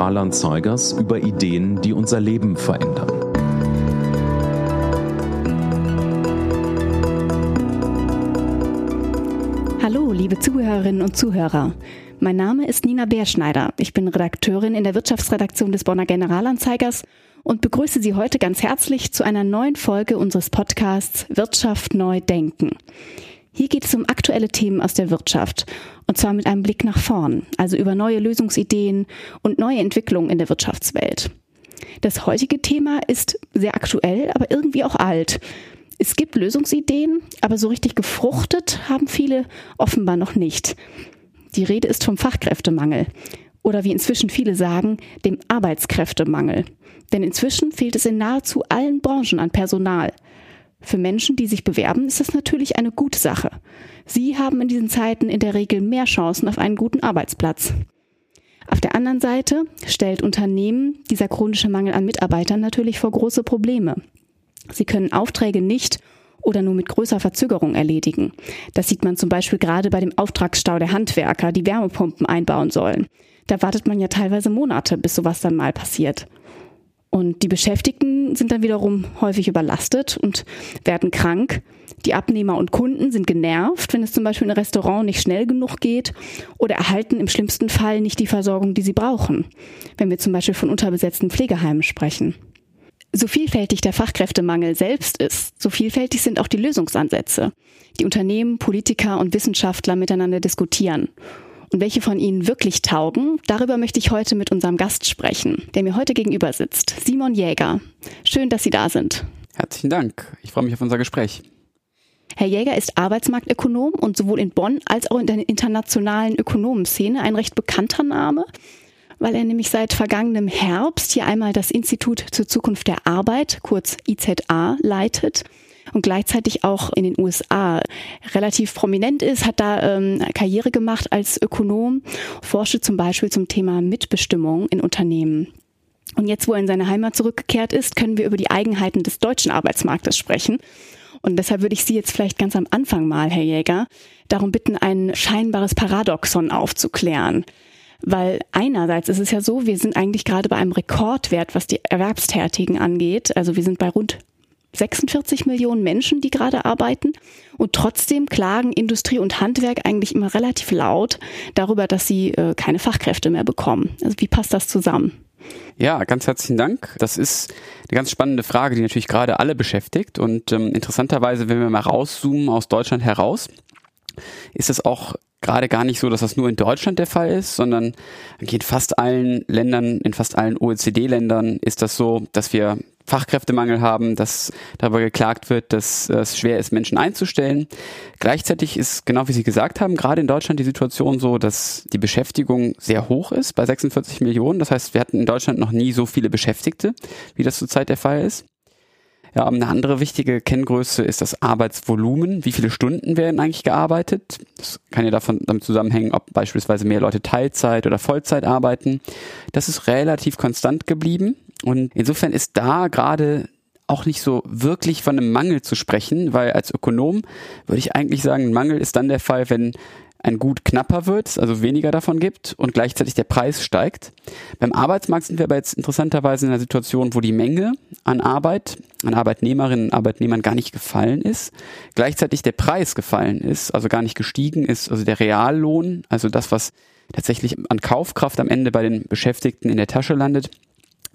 Generalanzeigers über Ideen, die unser Leben verändern. Hallo, liebe Zuhörerinnen und Zuhörer. Mein Name ist Nina Beerschneider. Ich bin Redakteurin in der Wirtschaftsredaktion des Bonner Generalanzeigers und begrüße Sie heute ganz herzlich zu einer neuen Folge unseres Podcasts Wirtschaft neu denken. Hier geht es um aktuelle Themen aus der Wirtschaft und zwar mit einem Blick nach vorn, also über neue Lösungsideen und neue Entwicklungen in der Wirtschaftswelt. Das heutige Thema ist sehr aktuell, aber irgendwie auch alt. Es gibt Lösungsideen, aber so richtig gefruchtet haben viele offenbar noch nicht. Die Rede ist vom Fachkräftemangel oder wie inzwischen viele sagen, dem Arbeitskräftemangel. Denn inzwischen fehlt es in nahezu allen Branchen an Personal. Für Menschen, die sich bewerben, ist das natürlich eine gute Sache. Sie haben in diesen Zeiten in der Regel mehr Chancen auf einen guten Arbeitsplatz. Auf der anderen Seite stellt Unternehmen dieser chronische Mangel an Mitarbeitern natürlich vor große Probleme. Sie können Aufträge nicht oder nur mit größer Verzögerung erledigen. Das sieht man zum Beispiel gerade bei dem Auftragsstau der Handwerker, die Wärmepumpen einbauen sollen. Da wartet man ja teilweise Monate, bis sowas dann mal passiert. Und die Beschäftigten sind dann wiederum häufig überlastet und werden krank. Die Abnehmer und Kunden sind genervt, wenn es zum Beispiel in einem Restaurant nicht schnell genug geht oder erhalten im schlimmsten Fall nicht die Versorgung, die sie brauchen, wenn wir zum Beispiel von unterbesetzten Pflegeheimen sprechen. So vielfältig der Fachkräftemangel selbst ist, so vielfältig sind auch die Lösungsansätze, die Unternehmen, Politiker und Wissenschaftler miteinander diskutieren. Und welche von ihnen wirklich taugen, darüber möchte ich heute mit unserem Gast sprechen, der mir heute gegenüber sitzt, Simon Jäger. Schön, dass Sie da sind. Herzlichen Dank. Ich freue mich auf unser Gespräch. Herr Jäger ist Arbeitsmarktökonom und sowohl in Bonn als auch in der internationalen Ökonomenszene ein recht bekannter Name, weil er nämlich seit vergangenem Herbst hier einmal das Institut zur Zukunft der Arbeit, kurz IZA, leitet und gleichzeitig auch in den USA relativ prominent ist, hat da ähm, Karriere gemacht als Ökonom, forschte zum Beispiel zum Thema Mitbestimmung in Unternehmen. Und jetzt, wo er in seine Heimat zurückgekehrt ist, können wir über die Eigenheiten des deutschen Arbeitsmarktes sprechen. Und deshalb würde ich Sie jetzt vielleicht ganz am Anfang mal, Herr Jäger, darum bitten, ein scheinbares Paradoxon aufzuklären. Weil einerseits ist es ja so, wir sind eigentlich gerade bei einem Rekordwert, was die Erwerbstätigen angeht. Also wir sind bei rund 46 Millionen Menschen, die gerade arbeiten. Und trotzdem klagen Industrie und Handwerk eigentlich immer relativ laut darüber, dass sie äh, keine Fachkräfte mehr bekommen. Also wie passt das zusammen? Ja, ganz herzlichen Dank. Das ist eine ganz spannende Frage, die natürlich gerade alle beschäftigt. Und ähm, interessanterweise, wenn wir mal rauszoomen aus Deutschland heraus, ist es auch gerade gar nicht so, dass das nur in Deutschland der Fall ist, sondern in fast allen Ländern, in fast allen OECD-Ländern ist das so, dass wir Fachkräftemangel haben, dass darüber geklagt wird, dass es schwer ist, Menschen einzustellen. Gleichzeitig ist, genau wie Sie gesagt haben, gerade in Deutschland die Situation so, dass die Beschäftigung sehr hoch ist, bei 46 Millionen. Das heißt, wir hatten in Deutschland noch nie so viele Beschäftigte, wie das zurzeit der Fall ist. Ja, eine andere wichtige Kenngröße ist das Arbeitsvolumen. Wie viele Stunden werden eigentlich gearbeitet? Das kann ja davon damit zusammenhängen, ob beispielsweise mehr Leute Teilzeit oder Vollzeit arbeiten. Das ist relativ konstant geblieben. Und insofern ist da gerade auch nicht so wirklich von einem Mangel zu sprechen, weil als Ökonom würde ich eigentlich sagen, ein Mangel ist dann der Fall, wenn ein Gut knapper wird, also weniger davon gibt und gleichzeitig der Preis steigt. Beim Arbeitsmarkt sind wir aber jetzt interessanterweise in einer Situation, wo die Menge an Arbeit, an Arbeitnehmerinnen und Arbeitnehmern gar nicht gefallen ist, gleichzeitig der Preis gefallen ist, also gar nicht gestiegen ist, also der Reallohn, also das, was tatsächlich an Kaufkraft am Ende bei den Beschäftigten in der Tasche landet,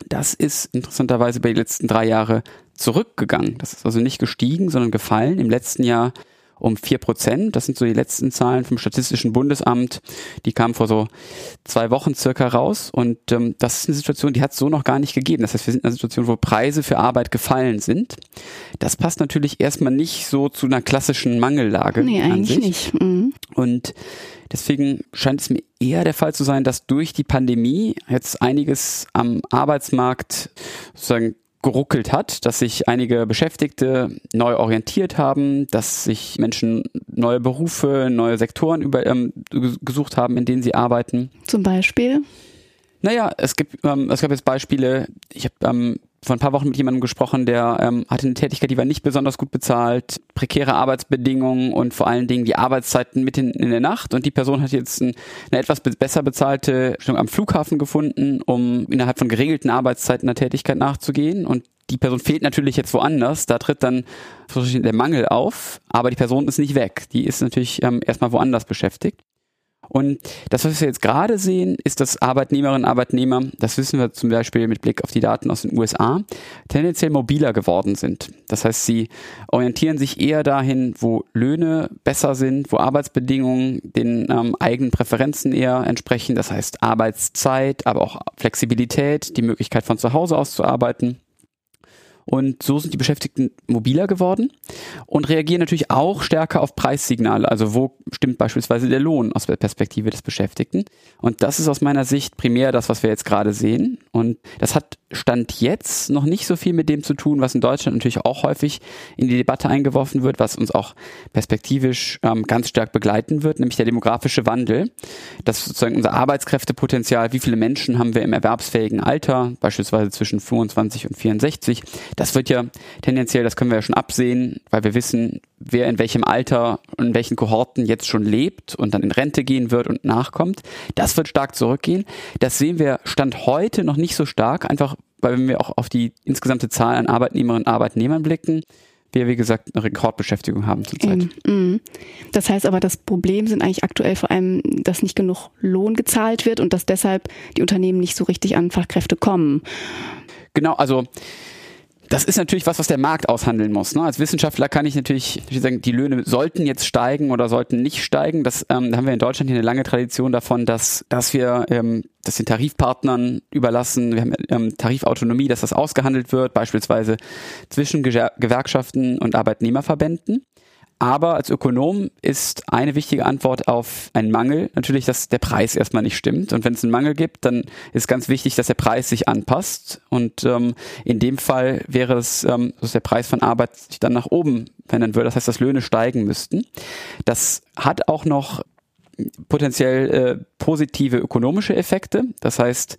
das ist interessanterweise bei den letzten drei Jahren zurückgegangen. Das ist also nicht gestiegen, sondern gefallen. Im letzten Jahr um vier Prozent. Das sind so die letzten Zahlen vom Statistischen Bundesamt. Die kamen vor so zwei Wochen circa raus. Und ähm, das ist eine Situation, die hat es so noch gar nicht gegeben. Das heißt, wir sind in einer Situation, wo Preise für Arbeit gefallen sind. Das passt natürlich erstmal nicht so zu einer klassischen Mangellage. Nee, eigentlich nicht. Mhm. Und Deswegen scheint es mir eher der Fall zu sein, dass durch die Pandemie jetzt einiges am Arbeitsmarkt sozusagen geruckelt hat, dass sich einige Beschäftigte neu orientiert haben, dass sich Menschen neue Berufe, neue Sektoren über, ähm, gesucht haben, in denen sie arbeiten. Zum Beispiel? Naja, es gibt, ähm, es gab jetzt Beispiele, ich habe ähm, vor ein paar Wochen mit jemandem gesprochen, der ähm, hatte eine Tätigkeit, die war nicht besonders gut bezahlt, prekäre Arbeitsbedingungen und vor allen Dingen die Arbeitszeiten mitten in der Nacht. Und die Person hat jetzt ein, eine etwas besser bezahlte Stellung am Flughafen gefunden, um innerhalb von geregelten Arbeitszeiten der Tätigkeit nachzugehen. Und die Person fehlt natürlich jetzt woanders, da tritt dann der Mangel auf, aber die Person ist nicht weg. Die ist natürlich ähm, erstmal woanders beschäftigt. Und das, was wir jetzt gerade sehen, ist, dass Arbeitnehmerinnen und Arbeitnehmer, das wissen wir zum Beispiel mit Blick auf die Daten aus den USA, tendenziell mobiler geworden sind. Das heißt, sie orientieren sich eher dahin, wo Löhne besser sind, wo Arbeitsbedingungen den ähm, eigenen Präferenzen eher entsprechen. Das heißt Arbeitszeit, aber auch Flexibilität, die Möglichkeit von zu Hause aus zu arbeiten. Und so sind die Beschäftigten mobiler geworden und reagieren natürlich auch stärker auf Preissignale. Also wo stimmt beispielsweise der Lohn aus der Perspektive des Beschäftigten? Und das ist aus meiner Sicht primär das, was wir jetzt gerade sehen. Und das hat Stand jetzt noch nicht so viel mit dem zu tun, was in Deutschland natürlich auch häufig in die Debatte eingeworfen wird, was uns auch perspektivisch ähm, ganz stark begleiten wird, nämlich der demografische Wandel. Das ist sozusagen unser Arbeitskräftepotenzial. Wie viele Menschen haben wir im erwerbsfähigen Alter, beispielsweise zwischen 25 und 64? Das wird ja tendenziell, das können wir ja schon absehen, weil wir wissen, wer in welchem Alter und in welchen Kohorten jetzt schon lebt und dann in Rente gehen wird und nachkommt. Das wird stark zurückgehen. Das sehen wir Stand heute noch nicht so stark, einfach weil wenn wir auch auf die insgesamte Zahl an Arbeitnehmerinnen und Arbeitnehmern blicken, wir, wie gesagt, eine Rekordbeschäftigung haben zurzeit. Mhm. Das heißt aber, das Problem sind eigentlich aktuell vor allem, dass nicht genug Lohn gezahlt wird und dass deshalb die Unternehmen nicht so richtig an Fachkräfte kommen. Genau, also das ist natürlich was, was der Markt aushandeln muss. Ne? Als Wissenschaftler kann ich natürlich sagen, die Löhne sollten jetzt steigen oder sollten nicht steigen. Das ähm, da haben wir in Deutschland hier eine lange Tradition davon, dass, dass wir ähm, das den Tarifpartnern überlassen. Wir haben ähm, Tarifautonomie, dass das ausgehandelt wird, beispielsweise zwischen Gewerkschaften und Arbeitnehmerverbänden. Aber als Ökonom ist eine wichtige Antwort auf einen Mangel natürlich, dass der Preis erstmal nicht stimmt. Und wenn es einen Mangel gibt, dann ist ganz wichtig, dass der Preis sich anpasst. Und ähm, in dem Fall wäre es, ähm, dass der Preis von Arbeit sich dann nach oben verändern würde. Das heißt, dass Löhne steigen müssten. Das hat auch noch potenziell äh, positive ökonomische Effekte. Das heißt,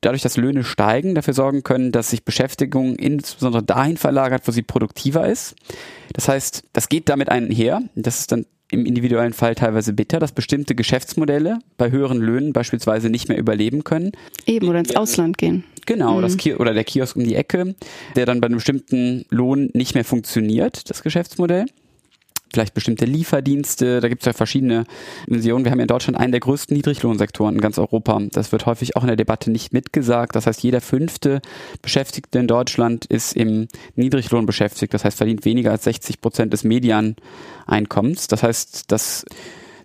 dadurch, dass Löhne steigen, dafür sorgen können, dass sich Beschäftigung insbesondere dahin verlagert, wo sie produktiver ist. Das heißt, das geht damit einher. Das ist dann im individuellen Fall teilweise bitter, dass bestimmte Geschäftsmodelle bei höheren Löhnen beispielsweise nicht mehr überleben können. Eben, oder ins Ausland gehen. Genau, mhm. das Ki oder der Kiosk um die Ecke, der dann bei einem bestimmten Lohn nicht mehr funktioniert, das Geschäftsmodell vielleicht bestimmte Lieferdienste, da gibt es ja verschiedene Visionen. Wir haben in Deutschland einen der größten Niedriglohnsektoren in ganz Europa. Das wird häufig auch in der Debatte nicht mitgesagt. Das heißt, jeder fünfte Beschäftigte in Deutschland ist im Niedriglohn beschäftigt. Das heißt, verdient weniger als 60 Prozent des Medianeinkommens. Das heißt, dass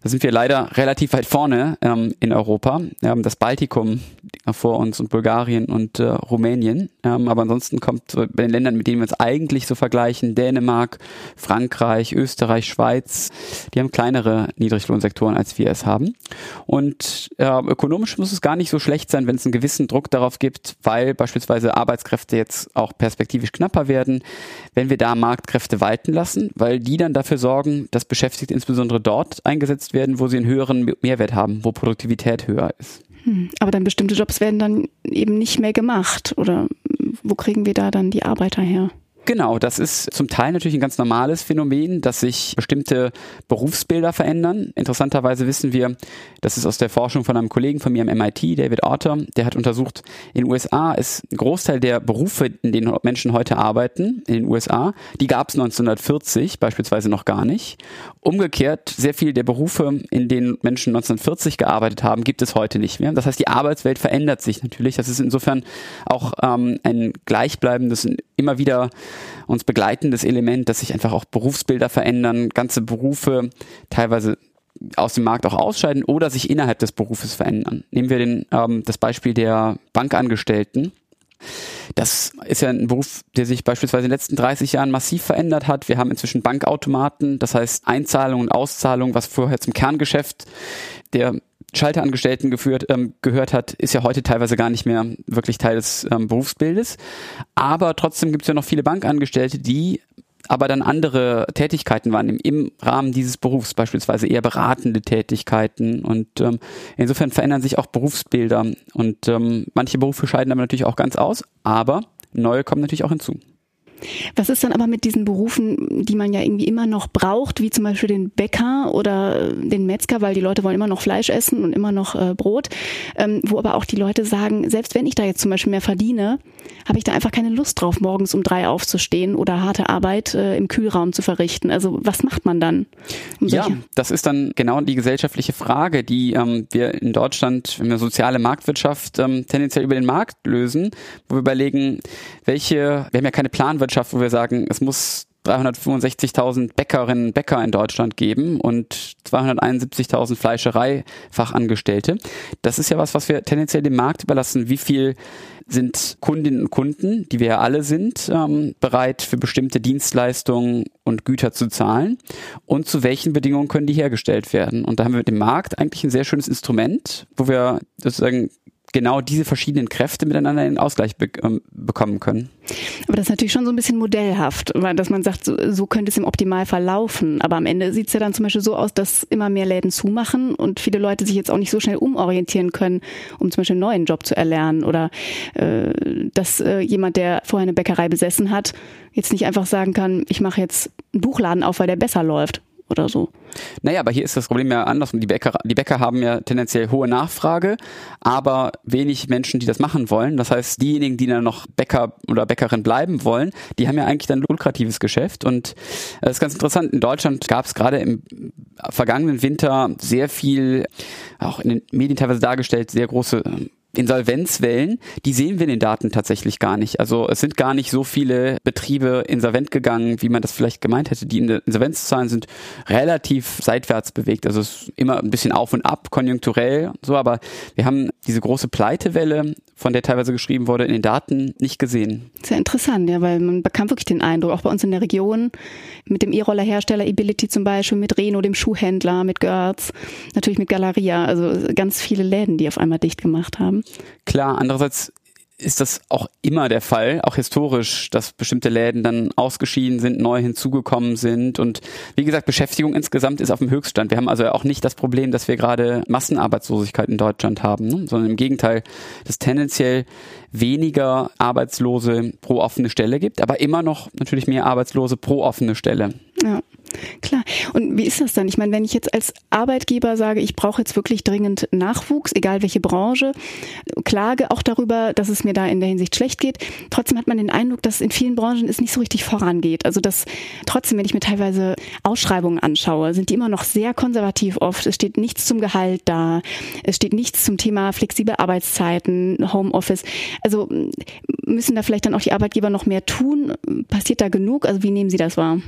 da sind wir leider relativ weit vorne ähm, in Europa. Haben das Baltikum vor uns und Bulgarien und äh, Rumänien. Ähm, aber ansonsten kommt bei den Ländern, mit denen wir uns eigentlich so vergleichen, Dänemark, Frankreich, Österreich, Schweiz, die haben kleinere Niedriglohnsektoren, als wir es haben. Und äh, ökonomisch muss es gar nicht so schlecht sein, wenn es einen gewissen Druck darauf gibt, weil beispielsweise Arbeitskräfte jetzt auch perspektivisch knapper werden, wenn wir da Marktkräfte walten lassen, weil die dann dafür sorgen, dass Beschäftigte insbesondere dort eingesetzt werden, wo sie einen höheren Mehrwert haben, wo Produktivität höher ist. Hm, aber dann bestimmte Jobs werden dann eben nicht mehr gemacht. Oder wo kriegen wir da dann die Arbeiter her? Genau, das ist zum Teil natürlich ein ganz normales Phänomen, dass sich bestimmte Berufsbilder verändern. Interessanterweise wissen wir, das ist aus der Forschung von einem Kollegen von mir am MIT, David Arthur, der hat untersucht, in den USA ist ein Großteil der Berufe, in denen Menschen heute arbeiten, in den USA, die gab es 1940 beispielsweise noch gar nicht. Umgekehrt, sehr viel der Berufe, in denen Menschen 1940 gearbeitet haben, gibt es heute nicht mehr. Das heißt, die Arbeitswelt verändert sich natürlich. Das ist insofern auch ähm, ein gleichbleibendes, immer wieder uns begleitendes Element, dass sich einfach auch Berufsbilder verändern, ganze Berufe teilweise aus dem Markt auch ausscheiden oder sich innerhalb des Berufes verändern. Nehmen wir den, ähm, das Beispiel der Bankangestellten. Das ist ja ein Beruf, der sich beispielsweise in den letzten 30 Jahren massiv verändert hat. Wir haben inzwischen Bankautomaten, das heißt Einzahlung und Auszahlung, was vorher zum Kerngeschäft der Schalterangestellten geführt, ähm, gehört hat, ist ja heute teilweise gar nicht mehr wirklich Teil des ähm, Berufsbildes. Aber trotzdem gibt es ja noch viele Bankangestellte, die aber dann andere Tätigkeiten wahrnehmen im Rahmen dieses Berufs, beispielsweise eher beratende Tätigkeiten. Und ähm, insofern verändern sich auch Berufsbilder. Und ähm, manche Berufe scheiden aber natürlich auch ganz aus. Aber neue kommen natürlich auch hinzu. Was ist dann aber mit diesen Berufen, die man ja irgendwie immer noch braucht, wie zum Beispiel den Bäcker oder den Metzger, weil die Leute wollen immer noch Fleisch essen und immer noch äh, Brot, ähm, wo aber auch die Leute sagen, selbst wenn ich da jetzt zum Beispiel mehr verdiene, habe ich da einfach keine Lust drauf, morgens um drei aufzustehen oder harte Arbeit äh, im Kühlraum zu verrichten. Also was macht man dann? Um ja, das ist dann genau die gesellschaftliche Frage, die ähm, wir in Deutschland, wenn wir soziale Marktwirtschaft ähm, tendenziell über den Markt lösen, wo wir überlegen, welche, wir haben ja keine Planwirtschaft, Wirtschaft, wo wir sagen, es muss 365.000 Bäckerinnen und Bäcker in Deutschland geben und 271.000 Fleischereifachangestellte. Das ist ja was, was wir tendenziell dem Markt überlassen. Wie viel sind Kundinnen und Kunden, die wir ja alle sind, ähm, bereit für bestimmte Dienstleistungen und Güter zu zahlen und zu welchen Bedingungen können die hergestellt werden. Und da haben wir mit dem Markt eigentlich ein sehr schönes Instrument, wo wir sozusagen genau diese verschiedenen Kräfte miteinander in Ausgleich be ähm, bekommen können. Aber das ist natürlich schon so ein bisschen modellhaft, dass man sagt, so, so könnte es im Optimalfall laufen. Aber am Ende sieht es ja dann zum Beispiel so aus, dass immer mehr Läden zumachen und viele Leute sich jetzt auch nicht so schnell umorientieren können, um zum Beispiel einen neuen Job zu erlernen. Oder äh, dass äh, jemand, der vorher eine Bäckerei besessen hat, jetzt nicht einfach sagen kann, ich mache jetzt einen Buchladen auf, weil der besser läuft oder so. Naja, aber hier ist das Problem ja andersrum. Die Bäcker, die Bäcker haben ja tendenziell hohe Nachfrage, aber wenig Menschen, die das machen wollen. Das heißt, diejenigen, die dann noch Bäcker oder Bäckerin bleiben wollen, die haben ja eigentlich dann ein lukratives Geschäft. Und das ist ganz interessant. In Deutschland gab es gerade im vergangenen Winter sehr viel, auch in den Medien teilweise dargestellt, sehr große Insolvenzwellen, die sehen wir in den Daten tatsächlich gar nicht. Also es sind gar nicht so viele Betriebe insolvent gegangen, wie man das vielleicht gemeint hätte. Die Insolvenzzahlen sind relativ seitwärts bewegt. Also es ist immer ein bisschen auf und ab, konjunkturell so, aber wir haben diese große Pleitewelle, von der teilweise geschrieben wurde, in den Daten nicht gesehen. Sehr interessant, ja, weil man bekam wirklich den Eindruck, auch bei uns in der Region, mit dem E-Roller-Hersteller Ability zum Beispiel, mit Reno, dem Schuhhändler, mit Görz, natürlich mit Galeria, also ganz viele Läden, die auf einmal dicht gemacht haben. Klar, andererseits ist das auch immer der Fall, auch historisch, dass bestimmte Läden dann ausgeschieden sind, neu hinzugekommen sind. Und wie gesagt, Beschäftigung insgesamt ist auf dem Höchststand. Wir haben also auch nicht das Problem, dass wir gerade Massenarbeitslosigkeit in Deutschland haben, ne? sondern im Gegenteil, dass tendenziell weniger Arbeitslose pro offene Stelle gibt, aber immer noch natürlich mehr Arbeitslose pro offene Stelle. Ja. Klar. Und wie ist das dann? Ich meine, wenn ich jetzt als Arbeitgeber sage, ich brauche jetzt wirklich dringend Nachwuchs, egal welche Branche, klage auch darüber, dass es mir da in der Hinsicht schlecht geht. Trotzdem hat man den Eindruck, dass in vielen Branchen es nicht so richtig vorangeht. Also dass trotzdem, wenn ich mir teilweise Ausschreibungen anschaue, sind die immer noch sehr konservativ oft. Es steht nichts zum Gehalt da. Es steht nichts zum Thema flexible Arbeitszeiten, Homeoffice. Also müssen da vielleicht dann auch die Arbeitgeber noch mehr tun? Passiert da genug? Also wie nehmen Sie das wahr?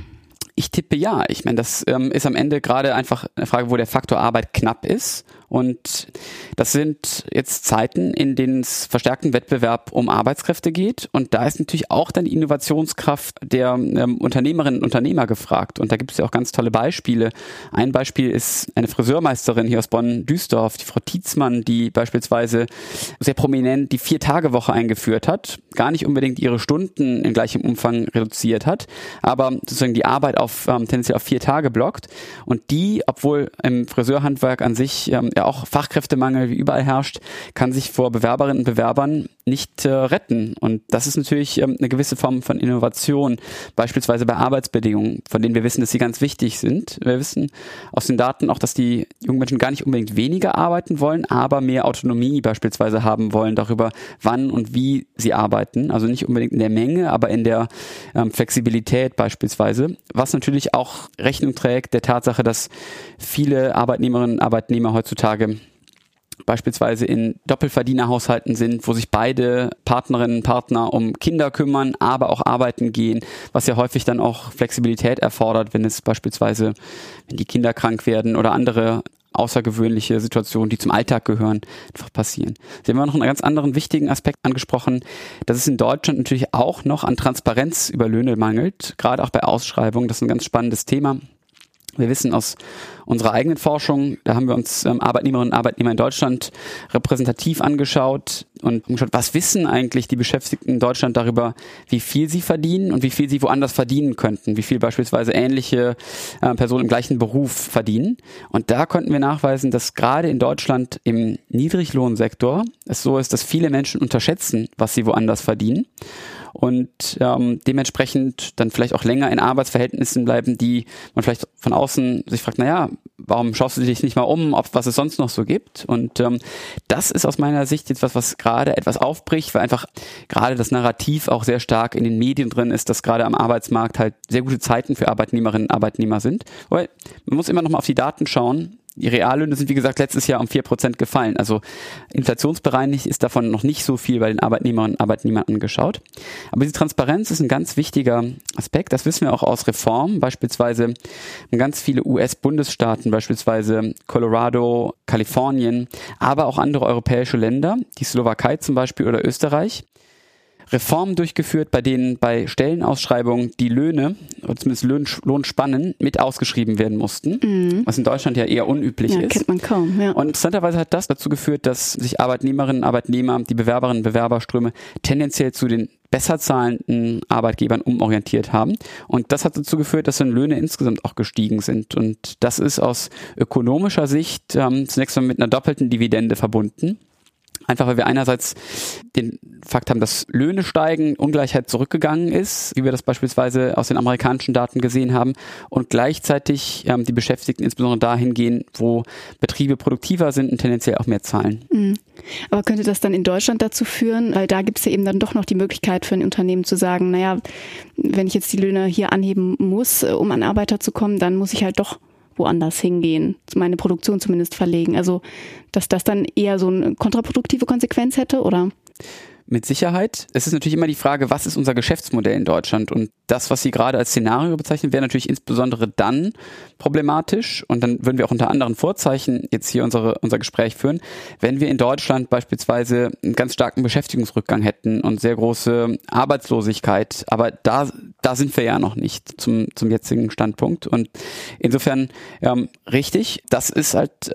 Ich tippe ja. Ich meine, das ähm, ist am Ende gerade einfach eine Frage, wo der Faktor Arbeit knapp ist und das sind jetzt Zeiten, in denen es verstärkten Wettbewerb um Arbeitskräfte geht. Und da ist natürlich auch dann die Innovationskraft der ähm, Unternehmerinnen und Unternehmer gefragt. Und da gibt es ja auch ganz tolle Beispiele. Ein Beispiel ist eine Friseurmeisterin hier aus Bonn-Düsdorf, die Frau Tietzmann, die beispielsweise sehr prominent die Vier-Tage-Woche eingeführt hat. Gar nicht unbedingt ihre Stunden in gleichem Umfang reduziert hat, aber sozusagen die Arbeit auf ähm, tendenziell auf vier Tage blockt. Und die, obwohl im Friseurhandwerk an sich ähm, ja auch Fachkräftemangel wie überall herrscht, kann sich vor Bewerberinnen und Bewerbern nicht äh, retten. Und das ist natürlich ähm, eine gewisse Form von Innovation, beispielsweise bei Arbeitsbedingungen, von denen wir wissen, dass sie ganz wichtig sind. Wir wissen aus den Daten auch, dass die jungen Menschen gar nicht unbedingt weniger arbeiten wollen, aber mehr Autonomie beispielsweise haben wollen darüber, wann und wie sie arbeiten. Also nicht unbedingt in der Menge, aber in der ähm, Flexibilität beispielsweise, was natürlich auch Rechnung trägt der Tatsache, dass viele Arbeitnehmerinnen und Arbeitnehmer heutzutage heutzutage beispielsweise in Doppelverdienerhaushalten sind, wo sich beide Partnerinnen und Partner um Kinder kümmern, aber auch arbeiten gehen, was ja häufig dann auch Flexibilität erfordert, wenn es beispielsweise, wenn die Kinder krank werden oder andere außergewöhnliche Situationen, die zum Alltag gehören, einfach passieren. Sie haben noch einen ganz anderen wichtigen Aspekt angesprochen, dass es in Deutschland natürlich auch noch an Transparenz über Löhne mangelt, gerade auch bei Ausschreibungen. Das ist ein ganz spannendes Thema. Wir wissen aus unserer eigenen Forschung, da haben wir uns ähm, Arbeitnehmerinnen und Arbeitnehmer in Deutschland repräsentativ angeschaut und geschaut, was wissen eigentlich die Beschäftigten in Deutschland darüber, wie viel sie verdienen und wie viel sie woanders verdienen könnten, wie viel beispielsweise ähnliche äh, Personen im gleichen Beruf verdienen. Und da konnten wir nachweisen, dass gerade in Deutschland im Niedriglohnsektor es so ist, dass viele Menschen unterschätzen, was sie woanders verdienen und ähm, dementsprechend dann vielleicht auch länger in Arbeitsverhältnissen bleiben, die man vielleicht von außen sich fragt, naja, warum schaust du dich nicht mal um, ob was es sonst noch so gibt? Und ähm, das ist aus meiner Sicht etwas, was gerade etwas aufbricht, weil einfach gerade das Narrativ auch sehr stark in den Medien drin ist, dass gerade am Arbeitsmarkt halt sehr gute Zeiten für Arbeitnehmerinnen und Arbeitnehmer sind. Weil man muss immer noch mal auf die Daten schauen die Reallöhne sind, wie gesagt, letztes Jahr um vier Prozent gefallen. Also inflationsbereinigt ist davon noch nicht so viel bei den Arbeitnehmerinnen und Arbeitnehmern angeschaut. Aber diese Transparenz ist ein ganz wichtiger Aspekt. Das wissen wir auch aus Reformen. Beispielsweise ganz viele US-Bundesstaaten, beispielsweise Colorado, Kalifornien, aber auch andere europäische Länder, die Slowakei zum Beispiel oder Österreich, Reformen durchgeführt, bei denen bei Stellenausschreibungen die Löhne, oder zumindest Lohn, Lohnspannen, mit ausgeschrieben werden mussten, mhm. was in Deutschland ja eher unüblich ja, ist. kennt man kaum, ja. Und interessanterweise hat das dazu geführt, dass sich Arbeitnehmerinnen, Arbeitnehmer, die Bewerberinnen, Bewerberströme tendenziell zu den besser zahlenden Arbeitgebern umorientiert haben. Und das hat dazu geführt, dass dann Löhne insgesamt auch gestiegen sind. Und das ist aus ökonomischer Sicht ähm, zunächst mal mit einer doppelten Dividende verbunden. Einfach weil wir einerseits den Fakt haben, dass Löhne steigen, Ungleichheit zurückgegangen ist, wie wir das beispielsweise aus den amerikanischen Daten gesehen haben, und gleichzeitig ähm, die Beschäftigten insbesondere dahin gehen, wo Betriebe produktiver sind und tendenziell auch mehr zahlen. Mhm. Aber könnte das dann in Deutschland dazu führen, weil da gibt es ja eben dann doch noch die Möglichkeit für ein Unternehmen zu sagen, naja, wenn ich jetzt die Löhne hier anheben muss, äh, um an Arbeiter zu kommen, dann muss ich halt doch woanders hingehen, meine Produktion zumindest verlegen. Also, dass das dann eher so eine kontraproduktive Konsequenz hätte, oder? Mit Sicherheit. Es ist natürlich immer die Frage, was ist unser Geschäftsmodell in Deutschland? Und das, was Sie gerade als Szenario bezeichnen, wäre natürlich insbesondere dann problematisch. Und dann würden wir auch unter anderen Vorzeichen jetzt hier unsere, unser Gespräch führen, wenn wir in Deutschland beispielsweise einen ganz starken Beschäftigungsrückgang hätten und sehr große Arbeitslosigkeit. Aber da, da sind wir ja noch nicht zum, zum jetzigen Standpunkt. Und insofern ähm, richtig, das ist halt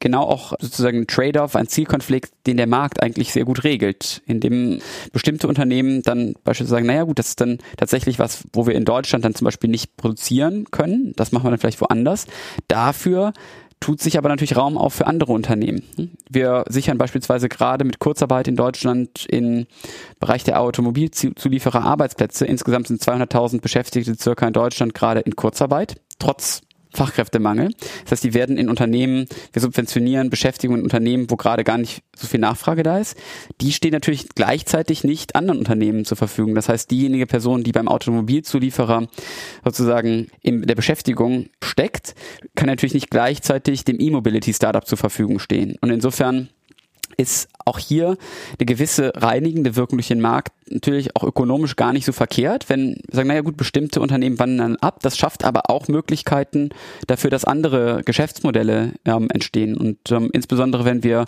genau auch sozusagen ein Trade-off, ein Zielkonflikt, den der Markt eigentlich sehr gut regelt, indem bestimmte Unternehmen dann beispielsweise sagen, naja gut, das ist dann tatsächlich was, wo wir in Deutschland dann zum Beispiel nicht produzieren können, das machen wir dann vielleicht woanders. Dafür tut sich aber natürlich Raum auf für andere Unternehmen. Wir sichern beispielsweise gerade mit Kurzarbeit in Deutschland im Bereich der Automobilzulieferer Arbeitsplätze. Insgesamt sind 200.000 Beschäftigte circa in Deutschland gerade in Kurzarbeit, trotz Fachkräftemangel. Das heißt, die werden in Unternehmen, wir subventionieren Beschäftigung in Unternehmen, wo gerade gar nicht so viel Nachfrage da ist. Die stehen natürlich gleichzeitig nicht anderen Unternehmen zur Verfügung. Das heißt, diejenige Person, die beim Automobilzulieferer sozusagen in der Beschäftigung steckt, kann natürlich nicht gleichzeitig dem E-Mobility-Startup zur Verfügung stehen. Und insofern ist auch hier eine gewisse reinigende Wirkung durch den Markt natürlich auch ökonomisch gar nicht so verkehrt, wenn sagen, naja gut, bestimmte Unternehmen wandern ab. Das schafft aber auch Möglichkeiten dafür, dass andere Geschäftsmodelle ähm, entstehen. Und ähm, insbesondere, wenn wir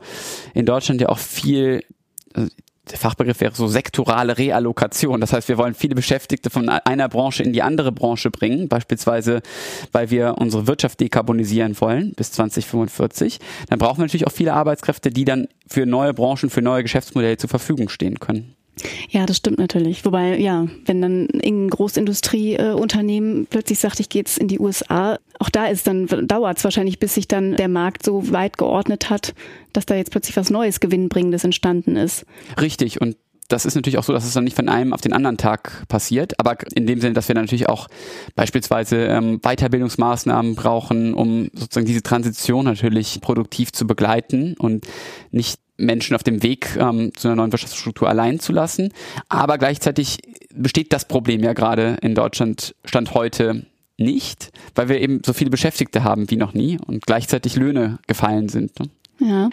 in Deutschland ja auch viel, der Fachbegriff wäre so sektorale Reallokation. Das heißt, wir wollen viele Beschäftigte von einer Branche in die andere Branche bringen, beispielsweise, weil wir unsere Wirtschaft dekarbonisieren wollen bis 2045. Dann brauchen wir natürlich auch viele Arbeitskräfte, die dann für neue Branchen, für neue Geschäftsmodelle zur Verfügung stehen können. Ja, das stimmt natürlich. Wobei, ja, wenn dann ein Großindustrieunternehmen plötzlich sagt, ich gehe jetzt in die USA, auch da ist dann, dauert es wahrscheinlich, bis sich dann der Markt so weit geordnet hat, dass da jetzt plötzlich was Neues, Gewinnbringendes entstanden ist. Richtig. Und das ist natürlich auch so, dass es dann nicht von einem auf den anderen Tag passiert, aber in dem Sinne, dass wir natürlich auch beispielsweise ähm, Weiterbildungsmaßnahmen brauchen, um sozusagen diese Transition natürlich produktiv zu begleiten und nicht Menschen auf dem Weg ähm, zu einer neuen Wirtschaftsstruktur allein zu lassen. Aber gleichzeitig besteht das Problem ja gerade in Deutschland Stand heute nicht, weil wir eben so viele Beschäftigte haben wie noch nie und gleichzeitig Löhne gefallen sind. Ne? Ja.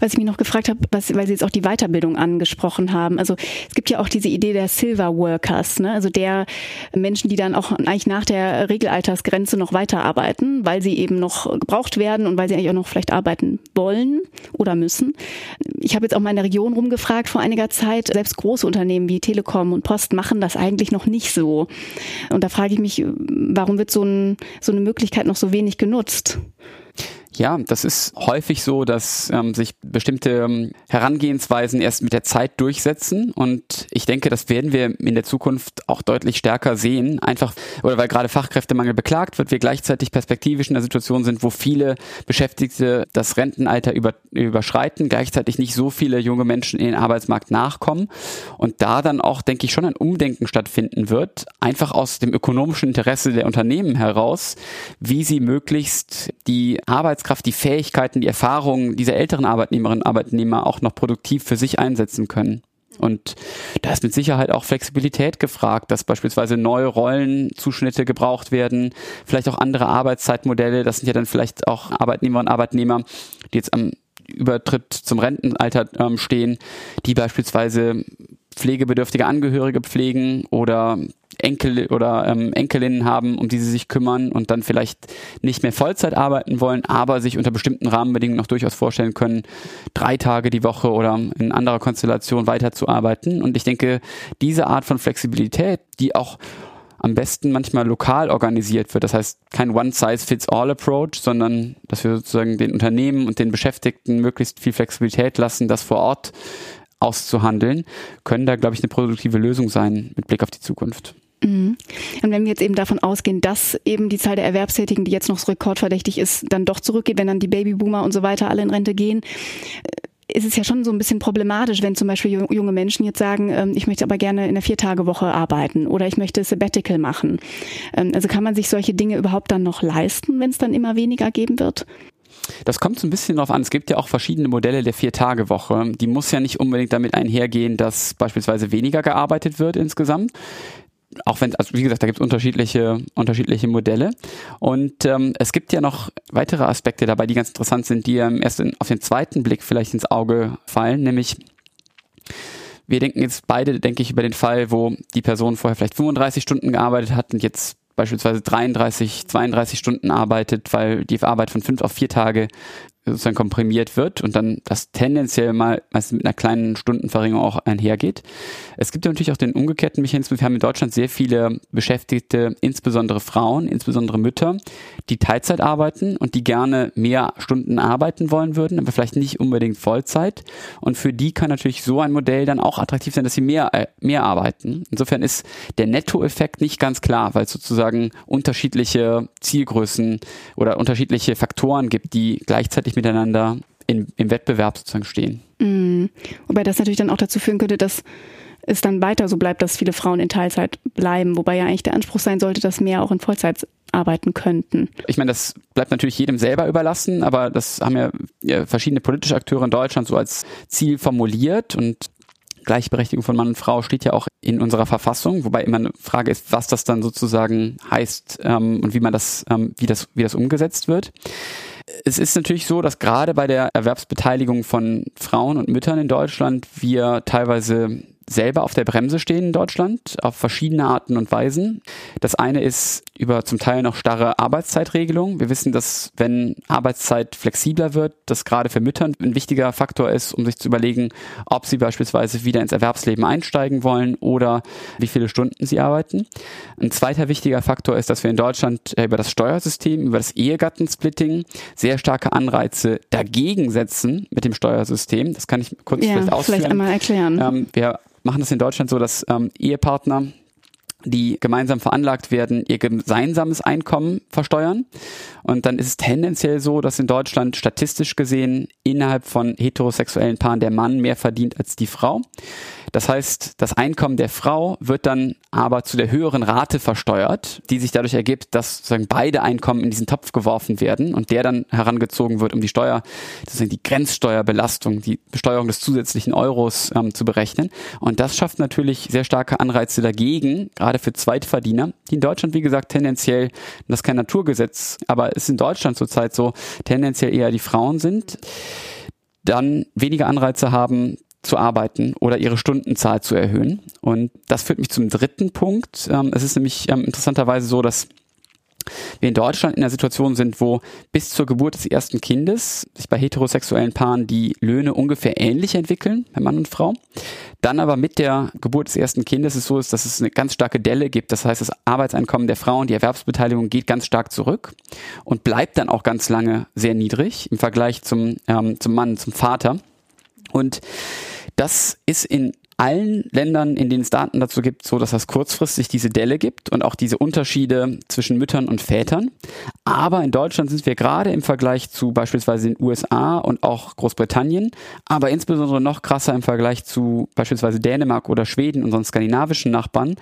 Was ich mich noch gefragt habe, was, weil Sie jetzt auch die Weiterbildung angesprochen haben. Also es gibt ja auch diese Idee der Silver Workers, ne? also der Menschen, die dann auch eigentlich nach der Regelaltersgrenze noch weiterarbeiten, weil sie eben noch gebraucht werden und weil sie eigentlich auch noch vielleicht arbeiten wollen oder müssen. Ich habe jetzt auch mal in der Region rumgefragt vor einiger Zeit. Selbst große Unternehmen wie Telekom und Post machen das eigentlich noch nicht so. Und da frage ich mich, warum wird so, ein, so eine Möglichkeit noch so wenig genutzt? Ja, das ist häufig so, dass ähm, sich bestimmte ähm, Herangehensweisen erst mit der Zeit durchsetzen. Und ich denke, das werden wir in der Zukunft auch deutlich stärker sehen, einfach oder weil gerade Fachkräftemangel beklagt wird, wir gleichzeitig perspektivisch in der Situation sind, wo viele Beschäftigte das Rentenalter über, überschreiten, gleichzeitig nicht so viele junge Menschen in den Arbeitsmarkt nachkommen. Und da dann auch, denke ich, schon ein Umdenken stattfinden wird, einfach aus dem ökonomischen Interesse der Unternehmen heraus, wie sie möglichst die Arbeit Arbeitskraft, die Fähigkeiten, die Erfahrungen dieser älteren Arbeitnehmerinnen und Arbeitnehmer auch noch produktiv für sich einsetzen können. Und da ist mit Sicherheit auch Flexibilität gefragt, dass beispielsweise neue Rollenzuschnitte gebraucht werden, vielleicht auch andere Arbeitszeitmodelle. Das sind ja dann vielleicht auch Arbeitnehmerinnen und Arbeitnehmer, die jetzt am Übertritt zum Rentenalter ähm, stehen, die beispielsweise pflegebedürftige Angehörige pflegen oder Enkel oder ähm, Enkelinnen haben, um die sie sich kümmern und dann vielleicht nicht mehr Vollzeit arbeiten wollen, aber sich unter bestimmten Rahmenbedingungen noch durchaus vorstellen können, drei Tage die Woche oder in anderer Konstellation weiterzuarbeiten. Und ich denke, diese Art von Flexibilität, die auch am besten manchmal lokal organisiert wird. Das heißt, kein One-Size-Fits-All-Approach, sondern dass wir sozusagen den Unternehmen und den Beschäftigten möglichst viel Flexibilität lassen, das vor Ort auszuhandeln, können da, glaube ich, eine produktive Lösung sein mit Blick auf die Zukunft. Mhm. Und wenn wir jetzt eben davon ausgehen, dass eben die Zahl der Erwerbstätigen, die jetzt noch so rekordverdächtig ist, dann doch zurückgeht, wenn dann die Babyboomer und so weiter alle in Rente gehen, äh, ist es ja schon so ein bisschen problematisch, wenn zum Beispiel junge Menschen jetzt sagen, ähm, ich möchte aber gerne in der Viertagewoche arbeiten oder ich möchte Sabbatical machen. Ähm, also kann man sich solche Dinge überhaupt dann noch leisten, wenn es dann immer weniger geben wird? Das kommt so ein bisschen darauf an. Es gibt ja auch verschiedene Modelle der Vier-Tage-Woche. Die muss ja nicht unbedingt damit einhergehen, dass beispielsweise weniger gearbeitet wird insgesamt auch wenn, also wie gesagt, da gibt es unterschiedliche, unterschiedliche Modelle. Und ähm, es gibt ja noch weitere Aspekte dabei, die ganz interessant sind, die ähm, erst in, auf den zweiten Blick vielleicht ins Auge fallen, nämlich wir denken jetzt beide, denke ich, über den Fall, wo die Person vorher vielleicht 35 Stunden gearbeitet hat und jetzt beispielsweise 33, 32 Stunden arbeitet, weil die Arbeit von fünf auf vier Tage sozusagen komprimiert wird und dann das tendenziell mal meistens mit einer kleinen Stundenverringerung auch einhergeht. Es gibt natürlich auch den umgekehrten Mechanismus. Wir haben in Deutschland sehr viele Beschäftigte, insbesondere Frauen, insbesondere Mütter, die Teilzeit arbeiten und die gerne mehr Stunden arbeiten wollen würden, aber vielleicht nicht unbedingt Vollzeit. Und für die kann natürlich so ein Modell dann auch attraktiv sein, dass sie mehr, äh, mehr arbeiten. Insofern ist der Nettoeffekt nicht ganz klar, weil es sozusagen unterschiedliche Zielgrößen oder unterschiedliche Faktoren gibt, die gleichzeitig miteinander in, im Wettbewerb sozusagen stehen. Mhm. Wobei das natürlich dann auch dazu führen könnte, dass es dann weiter so bleibt, dass viele Frauen in Teilzeit bleiben, wobei ja eigentlich der Anspruch sein sollte, dass mehr auch in Vollzeit arbeiten könnten. Ich meine, das bleibt natürlich jedem selber überlassen, aber das haben ja, verschiedene politische Akteure in Deutschland so als Ziel formuliert und Gleichberechtigung von Mann und Frau steht ja auch in unserer Verfassung, wobei immer eine Frage ist, was das dann sozusagen heißt ähm, und wie man das, ähm, wie das, wie das umgesetzt wird es ist natürlich so, dass gerade bei der Erwerbsbeteiligung von Frauen und Müttern in Deutschland wir teilweise selber auf der Bremse stehen in Deutschland auf verschiedene Arten und Weisen. Das eine ist über zum Teil noch starre Arbeitszeitregelungen. Wir wissen, dass wenn Arbeitszeit flexibler wird, das gerade für Mütter ein wichtiger Faktor ist, um sich zu überlegen, ob sie beispielsweise wieder ins Erwerbsleben einsteigen wollen oder wie viele Stunden sie arbeiten. Ein zweiter wichtiger Faktor ist, dass wir in Deutschland über das Steuersystem, über das Ehegattensplitting sehr starke Anreize dagegen setzen mit dem Steuersystem. Das kann ich kurz ja, vielleicht ausführen. Vielleicht einmal erklären. Ähm, wir machen das in Deutschland so, dass ähm, Ehepartner die gemeinsam veranlagt werden, ihr gemeinsames Einkommen versteuern. Und dann ist es tendenziell so, dass in Deutschland statistisch gesehen innerhalb von heterosexuellen Paaren der Mann mehr verdient als die Frau. Das heißt, das Einkommen der Frau wird dann aber zu der höheren Rate versteuert, die sich dadurch ergibt, dass sozusagen beide Einkommen in diesen Topf geworfen werden und der dann herangezogen wird, um die Steuer, sozusagen die Grenzsteuerbelastung, die Besteuerung des zusätzlichen Euros ähm, zu berechnen. Und das schafft natürlich sehr starke Anreize dagegen, für Zweitverdiener, die in Deutschland, wie gesagt, tendenziell, das ist kein Naturgesetz, aber es ist in Deutschland zurzeit so, tendenziell eher die Frauen sind dann weniger Anreize haben, zu arbeiten oder ihre Stundenzahl zu erhöhen. Und das führt mich zum dritten Punkt. Ähm, es ist nämlich ähm, interessanterweise so, dass wir in Deutschland in einer Situation sind, wo bis zur Geburt des ersten Kindes sich bei heterosexuellen Paaren die Löhne ungefähr ähnlich entwickeln, bei Mann und Frau. Dann aber mit der Geburt des ersten Kindes ist es so, dass es eine ganz starke Delle gibt. Das heißt, das Arbeitseinkommen der Frauen, die Erwerbsbeteiligung geht ganz stark zurück und bleibt dann auch ganz lange sehr niedrig im Vergleich zum, ähm, zum Mann, zum Vater. Und das ist in allen Ländern, in denen es Daten dazu gibt, so dass es kurzfristig diese Delle gibt und auch diese Unterschiede zwischen Müttern und Vätern. Aber in Deutschland sind wir gerade im Vergleich zu beispielsweise den USA und auch Großbritannien, aber insbesondere noch krasser im Vergleich zu beispielsweise Dänemark oder Schweden, unseren skandinavischen Nachbarn,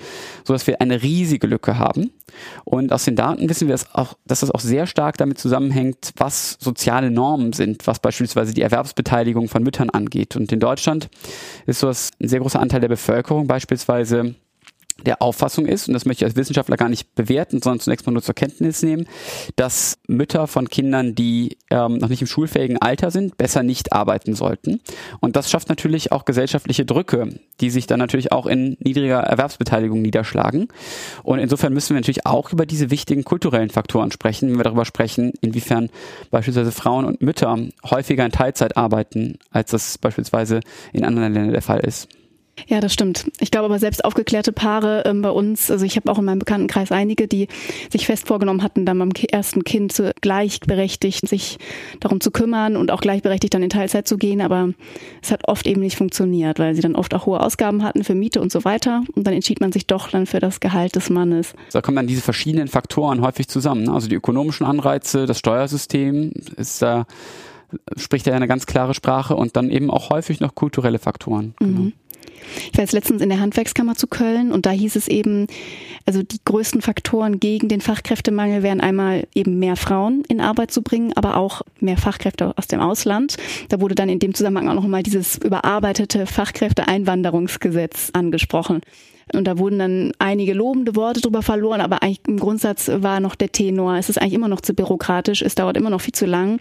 so dass wir eine riesige Lücke haben. Und aus den Daten wissen wir es auch, dass das auch sehr stark damit zusammenhängt, was soziale Normen sind, was beispielsweise die Erwerbsbeteiligung von Müttern angeht. Und in Deutschland ist so ein sehr großer Anteil der Bevölkerung beispielsweise der Auffassung ist, und das möchte ich als Wissenschaftler gar nicht bewerten, sondern zunächst mal nur zur Kenntnis nehmen, dass Mütter von Kindern, die ähm, noch nicht im schulfähigen Alter sind, besser nicht arbeiten sollten. Und das schafft natürlich auch gesellschaftliche Drücke, die sich dann natürlich auch in niedriger Erwerbsbeteiligung niederschlagen. Und insofern müssen wir natürlich auch über diese wichtigen kulturellen Faktoren sprechen, wenn wir darüber sprechen, inwiefern beispielsweise Frauen und Mütter häufiger in Teilzeit arbeiten, als das beispielsweise in anderen Ländern der Fall ist. Ja, das stimmt. Ich glaube aber selbst aufgeklärte Paare ähm, bei uns, also ich habe auch in meinem Bekanntenkreis einige, die sich fest vorgenommen hatten, dann beim ersten Kind zu, gleichberechtigt sich darum zu kümmern und auch gleichberechtigt dann in Teilzeit zu gehen, aber es hat oft eben nicht funktioniert, weil sie dann oft auch hohe Ausgaben hatten für Miete und so weiter und dann entschied man sich doch dann für das Gehalt des Mannes. Da kommen dann diese verschiedenen Faktoren häufig zusammen, ne? also die ökonomischen Anreize, das Steuersystem ist da spricht ja eine ganz klare Sprache und dann eben auch häufig noch kulturelle Faktoren. Mhm. Genau. Ich war jetzt letztens in der Handwerkskammer zu Köln und da hieß es eben, also die größten Faktoren gegen den Fachkräftemangel wären einmal eben mehr Frauen in Arbeit zu bringen, aber auch mehr Fachkräfte aus dem Ausland. Da wurde dann in dem Zusammenhang auch noch mal dieses überarbeitete Fachkräfteeinwanderungsgesetz angesprochen. Und da wurden dann einige lobende Worte drüber verloren, aber eigentlich im Grundsatz war noch der Tenor, es ist eigentlich immer noch zu bürokratisch, es dauert immer noch viel zu lang,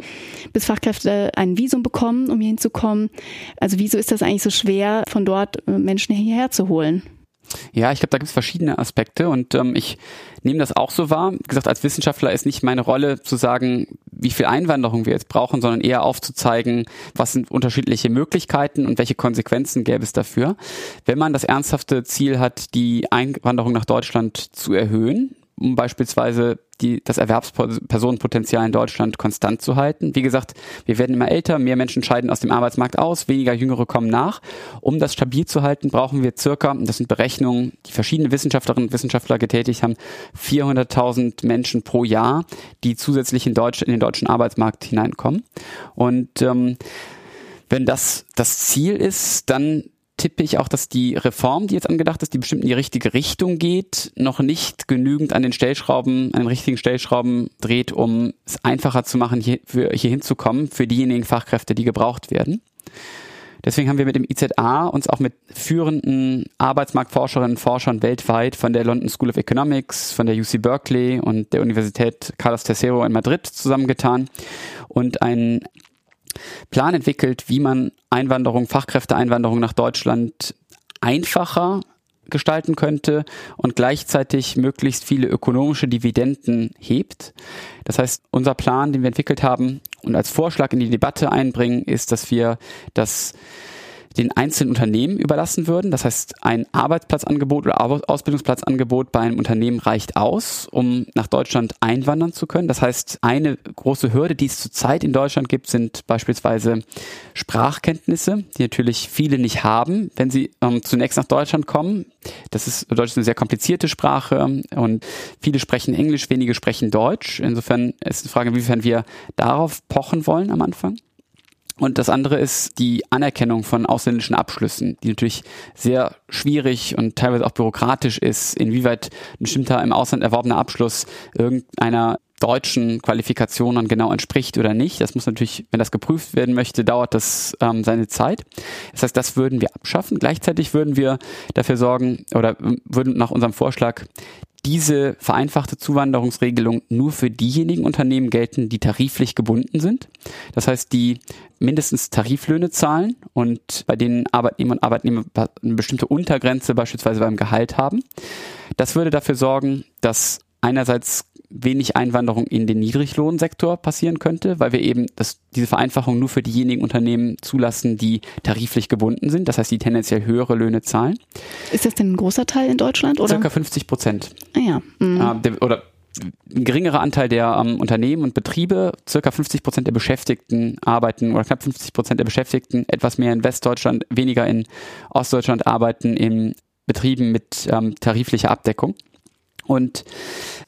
bis Fachkräfte ein Visum bekommen, um hier hinzukommen. Also wieso ist das eigentlich so schwer, von dort äh, Menschen hierher zu holen? Ja, ich glaube, da gibt es verschiedene Aspekte und ähm, ich nehme das auch so wahr. Wie gesagt, als Wissenschaftler ist nicht meine Rolle zu sagen, wie viel Einwanderung wir jetzt brauchen, sondern eher aufzuzeigen, was sind unterschiedliche Möglichkeiten und welche Konsequenzen gäbe es dafür. Wenn man das ernsthafte Ziel hat, die Einwanderung nach Deutschland zu erhöhen, um beispielsweise die, das Erwerbspersonenpotenzial in Deutschland konstant zu halten. Wie gesagt, wir werden immer älter, mehr Menschen scheiden aus dem Arbeitsmarkt aus, weniger Jüngere kommen nach. Um das stabil zu halten, brauchen wir circa, das sind Berechnungen, die verschiedene Wissenschaftlerinnen und Wissenschaftler getätigt haben, 400.000 Menschen pro Jahr, die zusätzlich in, Deutsch, in den deutschen Arbeitsmarkt hineinkommen. Und ähm, wenn das das Ziel ist, dann tippe ich auch, dass die Reform, die jetzt angedacht ist, die bestimmt in die richtige Richtung geht, noch nicht genügend an den Stellschrauben, an den richtigen Stellschrauben dreht, um es einfacher zu machen, hier, für, hier hinzukommen für diejenigen Fachkräfte, die gebraucht werden. Deswegen haben wir mit dem IZA uns auch mit führenden Arbeitsmarktforscherinnen und Forschern weltweit von der London School of Economics, von der UC Berkeley und der Universität Carlos Tercero in Madrid zusammengetan und einen Plan entwickelt, wie man Einwanderung, Fachkräfteeinwanderung nach Deutschland einfacher gestalten könnte und gleichzeitig möglichst viele ökonomische Dividenden hebt. Das heißt, unser Plan, den wir entwickelt haben und als Vorschlag in die Debatte einbringen, ist, dass wir das den einzelnen Unternehmen überlassen würden. Das heißt, ein Arbeitsplatzangebot oder Ausbildungsplatzangebot bei einem Unternehmen reicht aus, um nach Deutschland einwandern zu können. Das heißt, eine große Hürde, die es zurzeit in Deutschland gibt, sind beispielsweise Sprachkenntnisse, die natürlich viele nicht haben, wenn sie ähm, zunächst nach Deutschland kommen. Das ist Deutsch ist eine sehr komplizierte Sprache und viele sprechen Englisch, wenige sprechen Deutsch. Insofern ist die Frage, inwiefern wir darauf pochen wollen am Anfang. Und das andere ist die Anerkennung von ausländischen Abschlüssen, die natürlich sehr schwierig und teilweise auch bürokratisch ist, inwieweit ein bestimmter im Ausland erworbener Abschluss irgendeiner deutschen Qualifikation dann genau entspricht oder nicht. Das muss natürlich, wenn das geprüft werden möchte, dauert das ähm, seine Zeit. Das heißt, das würden wir abschaffen. Gleichzeitig würden wir dafür sorgen oder würden nach unserem Vorschlag diese vereinfachte Zuwanderungsregelung nur für diejenigen Unternehmen gelten, die tariflich gebunden sind. Das heißt, die mindestens Tariflöhne zahlen und bei denen Arbeitnehmer und Arbeitnehmer eine bestimmte Untergrenze beispielsweise beim Gehalt haben. Das würde dafür sorgen, dass einerseits wenig Einwanderung in den Niedriglohnsektor passieren könnte, weil wir eben das, diese Vereinfachung nur für diejenigen Unternehmen zulassen, die tariflich gebunden sind, das heißt, die tendenziell höhere Löhne zahlen. Ist das denn ein großer Teil in Deutschland? Oder? Circa 50 Prozent. Ah ja. Mhm. Äh, der, oder ein geringerer Anteil der ähm, Unternehmen und Betriebe, circa 50 Prozent der Beschäftigten arbeiten oder knapp 50 Prozent der Beschäftigten, etwas mehr in Westdeutschland, weniger in Ostdeutschland arbeiten in Betrieben mit ähm, tariflicher Abdeckung. Und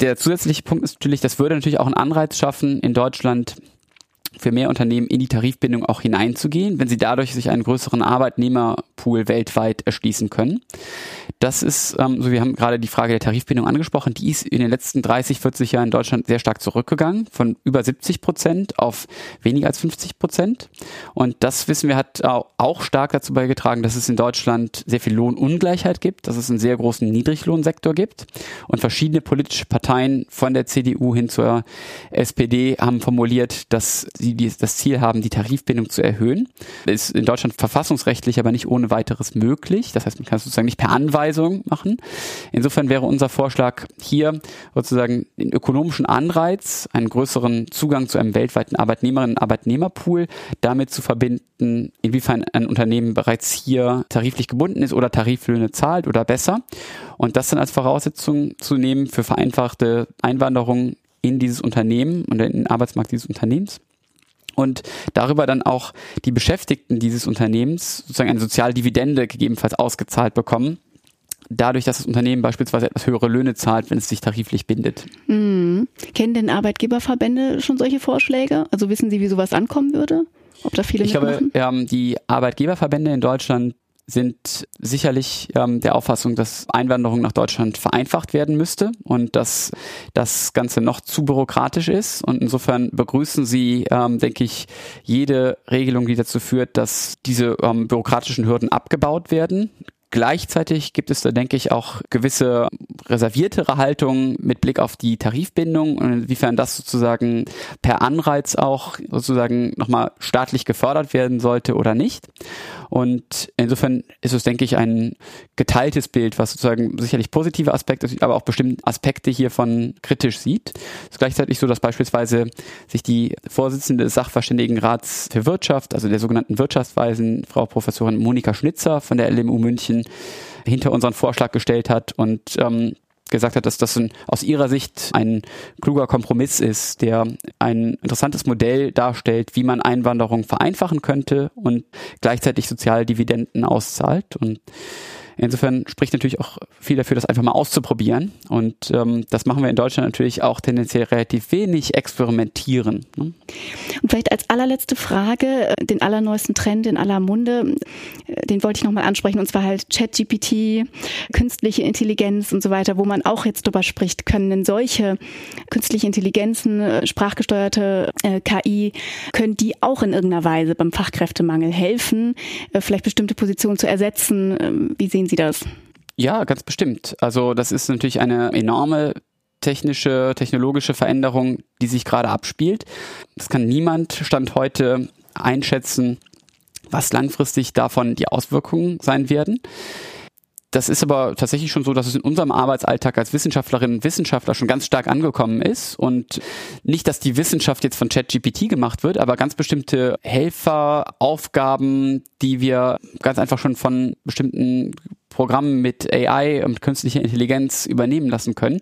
der zusätzliche Punkt ist natürlich, das würde natürlich auch einen Anreiz schaffen, in Deutschland für mehr Unternehmen in die Tarifbindung auch hineinzugehen, wenn sie dadurch sich einen größeren Arbeitnehmerpool weltweit erschließen können. Das ist, ähm, so wir haben gerade die Frage der Tarifbindung angesprochen, die ist in den letzten 30, 40 Jahren in Deutschland sehr stark zurückgegangen, von über 70 Prozent auf weniger als 50 Prozent. Und das wissen wir hat auch stark dazu beigetragen, dass es in Deutschland sehr viel Lohnungleichheit gibt, dass es einen sehr großen Niedriglohnsektor gibt. Und verschiedene politische Parteien von der CDU hin zur SPD haben formuliert, dass das Ziel haben, die Tarifbindung zu erhöhen. Ist in Deutschland verfassungsrechtlich aber nicht ohne weiteres möglich. Das heißt, man kann es sozusagen nicht per Anweisung machen. Insofern wäre unser Vorschlag hier sozusagen den ökonomischen Anreiz, einen größeren Zugang zu einem weltweiten Arbeitnehmerinnen- und Arbeitnehmerpool damit zu verbinden, inwiefern ein Unternehmen bereits hier tariflich gebunden ist oder Tariflöhne zahlt oder besser. Und das dann als Voraussetzung zu nehmen für vereinfachte Einwanderung in dieses Unternehmen und in den Arbeitsmarkt dieses Unternehmens und darüber dann auch die Beschäftigten dieses Unternehmens sozusagen eine Sozialdividende gegebenenfalls ausgezahlt bekommen. Dadurch, dass das Unternehmen beispielsweise etwas höhere Löhne zahlt, wenn es sich tariflich bindet. Mhm. Kennen denn Arbeitgeberverbände schon solche Vorschläge? Also wissen Sie, wie sowas ankommen würde? Ob da viele Ich mitmachen? glaube, ähm, die Arbeitgeberverbände in Deutschland sind sicherlich ähm, der Auffassung, dass Einwanderung nach Deutschland vereinfacht werden müsste und dass das Ganze noch zu bürokratisch ist. Und insofern begrüßen sie, ähm, denke ich, jede Regelung, die dazu führt, dass diese ähm, bürokratischen Hürden abgebaut werden. Gleichzeitig gibt es da, denke ich, auch gewisse reserviertere Haltungen mit Blick auf die Tarifbindung und inwiefern das sozusagen per Anreiz auch sozusagen nochmal staatlich gefördert werden sollte oder nicht. Und insofern ist es, denke ich, ein geteiltes Bild, was sozusagen sicherlich positive Aspekte, aber auch bestimmte Aspekte hiervon kritisch sieht. Es ist gleichzeitig so, dass beispielsweise sich die Vorsitzende des Sachverständigenrats für Wirtschaft, also der sogenannten Wirtschaftsweisen, Frau Professorin Monika Schnitzer von der LMU München, hinter unseren Vorschlag gestellt hat und ähm, gesagt hat, dass das ein, aus ihrer Sicht ein kluger Kompromiss ist, der ein interessantes Modell darstellt, wie man Einwanderung vereinfachen könnte und gleichzeitig Sozialdividenden auszahlt. Und Insofern spricht natürlich auch viel dafür, das einfach mal auszuprobieren. Und ähm, das machen wir in Deutschland natürlich auch tendenziell relativ wenig experimentieren. Ne? Und vielleicht als allerletzte Frage, äh, den allerneuesten Trend in aller Munde, äh, den wollte ich nochmal ansprechen, und zwar halt ChatGPT, künstliche Intelligenz und so weiter, wo man auch jetzt drüber spricht, können denn solche künstliche Intelligenzen, äh, sprachgesteuerte äh, KI, können die auch in irgendeiner Weise beim Fachkräftemangel helfen, äh, vielleicht bestimmte Positionen zu ersetzen? Äh, wie sehen Sie das? Ja, ganz bestimmt. Also das ist natürlich eine enorme technische, technologische Veränderung, die sich gerade abspielt. Das kann niemand Stand heute einschätzen, was langfristig davon die Auswirkungen sein werden. Das ist aber tatsächlich schon so, dass es in unserem Arbeitsalltag als Wissenschaftlerinnen und Wissenschaftler schon ganz stark angekommen ist. Und nicht, dass die Wissenschaft jetzt von ChatGPT gemacht wird, aber ganz bestimmte Helfer, Aufgaben, die wir ganz einfach schon von bestimmten Programmen mit AI und künstlicher Intelligenz übernehmen lassen können.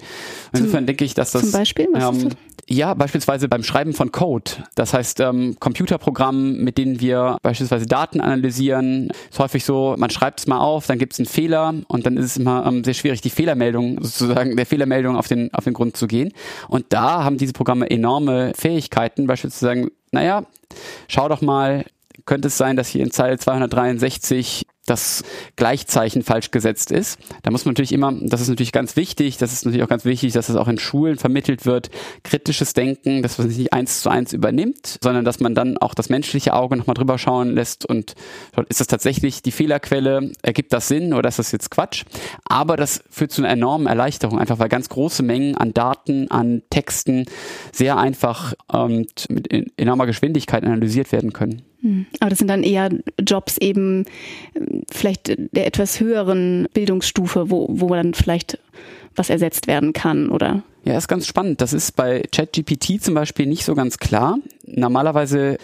Insofern zum, denke ich, dass das. Zum Beispiel? Was ähm? Ja, beispielsweise beim Schreiben von Code. Das heißt, ähm, Computerprogrammen, mit denen wir beispielsweise Daten analysieren. Ist häufig so, man schreibt es mal auf, dann gibt es einen Fehler und dann ist es immer ähm, sehr schwierig, die Fehlermeldung sozusagen, der Fehlermeldung auf den, auf den Grund zu gehen. Und da haben diese Programme enorme Fähigkeiten, beispielsweise zu sagen, naja, schau doch mal, könnte es sein, dass hier in Zeile 263 das Gleichzeichen falsch gesetzt ist. Da muss man natürlich immer, das ist natürlich ganz wichtig, das ist natürlich auch ganz wichtig, dass es auch in Schulen vermittelt wird, kritisches Denken, dass man sich nicht eins zu eins übernimmt, sondern dass man dann auch das menschliche Auge nochmal drüber schauen lässt und ist das tatsächlich die Fehlerquelle, ergibt das Sinn oder ist das jetzt Quatsch? Aber das führt zu einer enormen Erleichterung, einfach weil ganz große Mengen an Daten, an Texten sehr einfach und mit enormer Geschwindigkeit analysiert werden können. Hm. Aber das sind dann eher Jobs eben vielleicht der etwas höheren Bildungsstufe, wo, wo dann vielleicht was ersetzt werden kann, oder? Ja, ist ganz spannend. Das ist bei ChatGPT zum Beispiel nicht so ganz klar. Normalerweise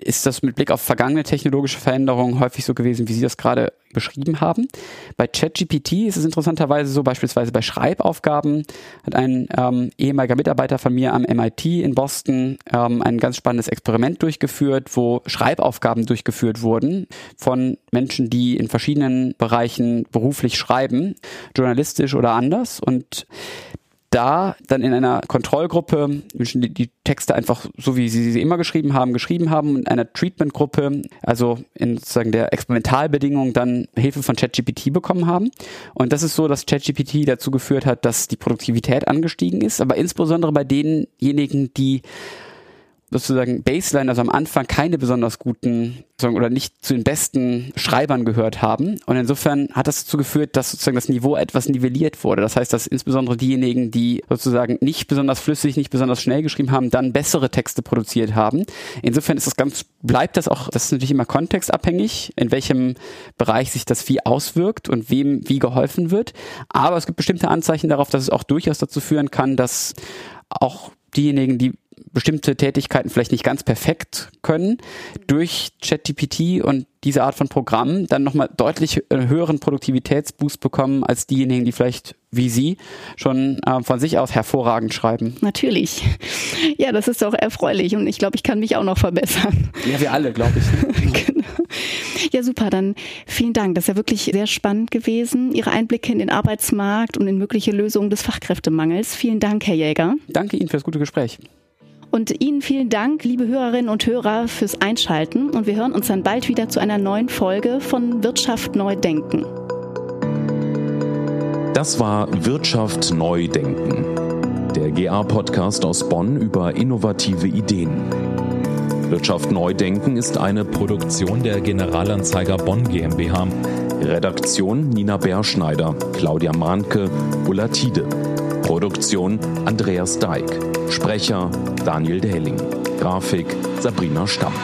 ist das mit Blick auf vergangene technologische Veränderungen häufig so gewesen, wie Sie das gerade beschrieben haben. Bei ChatGPT ist es interessanterweise so, beispielsweise bei Schreibaufgaben hat ein ähm, ehemaliger Mitarbeiter von mir am MIT in Boston ähm, ein ganz spannendes Experiment durchgeführt, wo Schreibaufgaben durchgeführt wurden von Menschen, die in verschiedenen Bereichen beruflich schreiben, journalistisch oder anders. Und da dann in einer Kontrollgruppe die, die Texte einfach so wie sie sie immer geschrieben haben, geschrieben haben und einer Treatmentgruppe, also in sozusagen der Experimentalbedingung dann Hilfe von ChatGPT bekommen haben. Und das ist so, dass ChatGPT dazu geführt hat, dass die Produktivität angestiegen ist, aber insbesondere bei denjenigen, die sozusagen Baseline, also am Anfang keine besonders guten oder nicht zu den besten Schreibern gehört haben. Und insofern hat das dazu geführt, dass sozusagen das Niveau etwas nivelliert wurde. Das heißt, dass insbesondere diejenigen, die sozusagen nicht besonders flüssig, nicht besonders schnell geschrieben haben, dann bessere Texte produziert haben. Insofern ist das ganz, bleibt das auch, das ist natürlich immer kontextabhängig, in welchem Bereich sich das wie auswirkt und wem wie geholfen wird. Aber es gibt bestimmte Anzeichen darauf, dass es auch durchaus dazu führen kann, dass auch diejenigen, die bestimmte Tätigkeiten vielleicht nicht ganz perfekt können, durch ChatGPT und diese Art von Programmen dann nochmal deutlich äh, höheren Produktivitätsboost bekommen als diejenigen, die vielleicht wie Sie schon äh, von sich aus hervorragend schreiben. Natürlich. Ja, das ist doch erfreulich und ich glaube, ich kann mich auch noch verbessern. Ja, wir alle, glaube ich. genau. Ja, super. Dann vielen Dank. Das ist ja wirklich sehr spannend gewesen. Ihre Einblicke in den Arbeitsmarkt und in mögliche Lösungen des Fachkräftemangels. Vielen Dank, Herr Jäger. Danke Ihnen für das gute Gespräch. Und Ihnen vielen Dank, liebe Hörerinnen und Hörer, fürs Einschalten. Und wir hören uns dann bald wieder zu einer neuen Folge von Wirtschaft neu denken. Das war Wirtschaft neu denken. Der GA-Podcast aus Bonn über innovative Ideen. Wirtschaft neu denken ist eine Produktion der Generalanzeiger Bonn GmbH. Redaktion Nina Berschneider, Claudia Mahnke, Ulla Tiede. Produktion Andreas Deik. Sprecher Daniel Dehling. Grafik Sabrina Stamp.